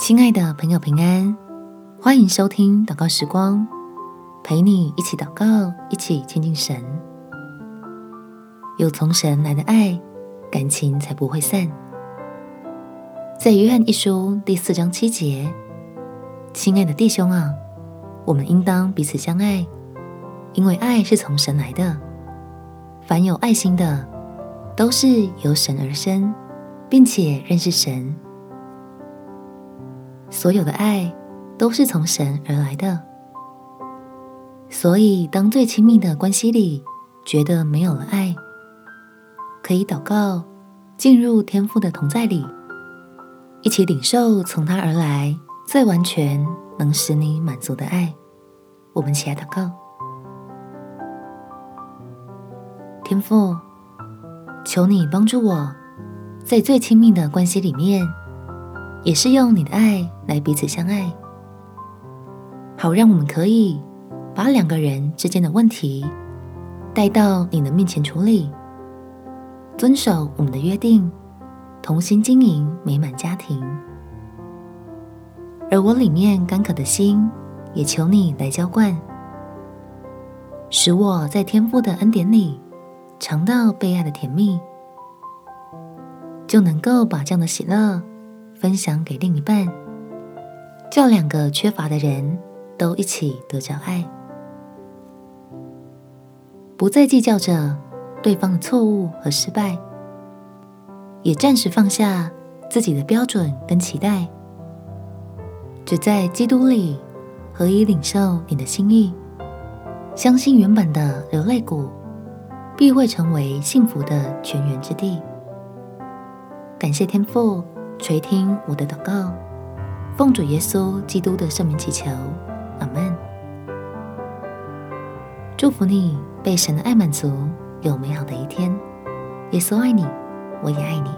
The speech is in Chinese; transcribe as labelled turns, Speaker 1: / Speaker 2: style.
Speaker 1: 亲爱的朋友，平安，欢迎收听祷告时光，陪你一起祷告，一起亲近神。有从神来的爱，感情才不会散。在约翰一书第四章七节，亲爱的弟兄啊，我们应当彼此相爱，因为爱是从神来的。凡有爱心的，都是由神而生，并且认识神。所有的爱都是从神而来的，所以当最亲密的关系里觉得没有了爱，可以祷告，进入天父的同在里，一起领受从他而来最完全能使你满足的爱。我们起来祷告，天父，求你帮助我，在最亲密的关系里面。也是用你的爱来彼此相爱，好让我们可以把两个人之间的问题带到你的面前处理，遵守我们的约定，同心经营美满家庭。而我里面干渴的心，也求你来浇灌，使我在天父的恩典里尝到被爱的甜蜜，就能够把这样的喜乐。分享给另一半，叫两个缺乏的人都一起得着爱，不再计较着对方的错误和失败，也暂时放下自己的标准跟期待，只在基督里合一领受你的心意，相信原本的流泪谷必会成为幸福的泉源之地。感谢天父。垂听我的祷告，奉主耶稣基督的圣名祈求，阿门。祝福你被神的爱满足，有美好的一天。耶稣爱你，我也爱你。